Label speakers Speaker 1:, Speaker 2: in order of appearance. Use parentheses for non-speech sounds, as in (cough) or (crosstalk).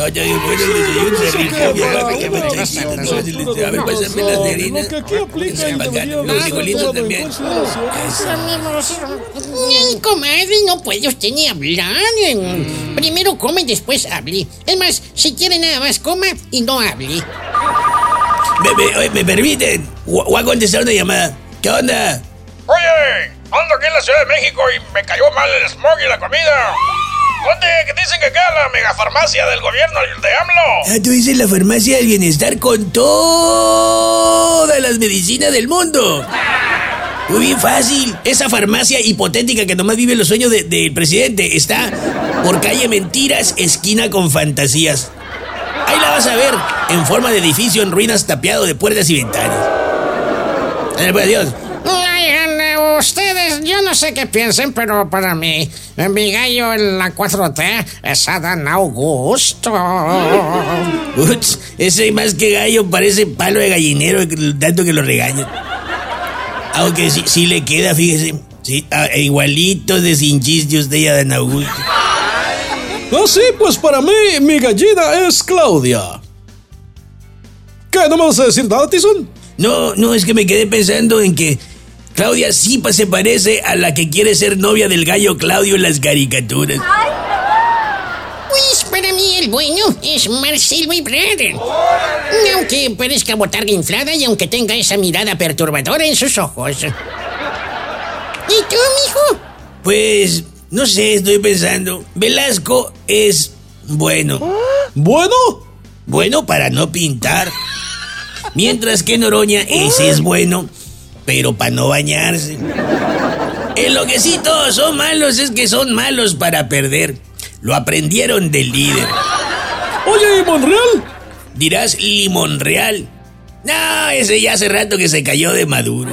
Speaker 1: No, ya bueno, el desayuno se vieja, que me les- A ver, pásame las de harina.
Speaker 2: Lo que aquí aplica
Speaker 1: Está
Speaker 2: y
Speaker 1: bacano,
Speaker 2: debería
Speaker 1: los frijolitos también.
Speaker 3: Ay, comadre, no puede usted ni hablar. Primero come y después hable. Es más, si quiere nada más coma y no hable.
Speaker 1: Me, me, ¿me permiten? Voy a contestar una llamada. ¿Qué onda?
Speaker 4: Oye, ando aquí en la Ciudad de México y me cayó mal el smog y la comida. ¿Dónde? Que dicen que acá megafarmacia del gobierno de AMLO.
Speaker 1: Ah, tú dices la farmacia del bienestar con todas las medicinas del mundo. Muy bien fácil. Esa farmacia hipotética que nomás vive los sueños de- del presidente está por calle Mentiras, esquina con fantasías. Ahí la vas a ver, en forma de edificio en ruinas tapiado de puertas y ventanas. Pues, adiós.
Speaker 3: No sé qué piensen, pero para mí, mi gallo en la 4T es Adán Augusto. (laughs)
Speaker 1: Uts, ese más que gallo parece palo de gallinero, tanto que lo regañan. Aunque sí, sí le queda, fíjese. Sí, ah, igualito de sin chiste usted y Adán Augusto.
Speaker 2: Ah, sí, pues para mí, mi gallina es Claudia. ¿Qué? ¿No me vas a decir nada, Tizón?
Speaker 1: No, no, es que me quedé pensando en que Claudia sí pa- se parece a la que quiere ser novia del gallo Claudio en las caricaturas.
Speaker 3: Pues para mí el bueno es Marcelo Ebrard. Aunque parezca botarga inflada y aunque tenga esa mirada perturbadora en sus ojos. ¿Y tú, mijo?
Speaker 1: Pues, no sé, estoy pensando. Velasco es bueno.
Speaker 2: Bueno,
Speaker 1: Bueno para no pintar. Mientras que Noroña, ese es bueno, pero para no bañarse. En lo que sí todos son malos es que son malos para perder. Lo aprendieron del líder.
Speaker 2: oye, ¿y Monreal?
Speaker 1: Dirás Limón Real. No, ese ya hace rato que se cayó de maduro.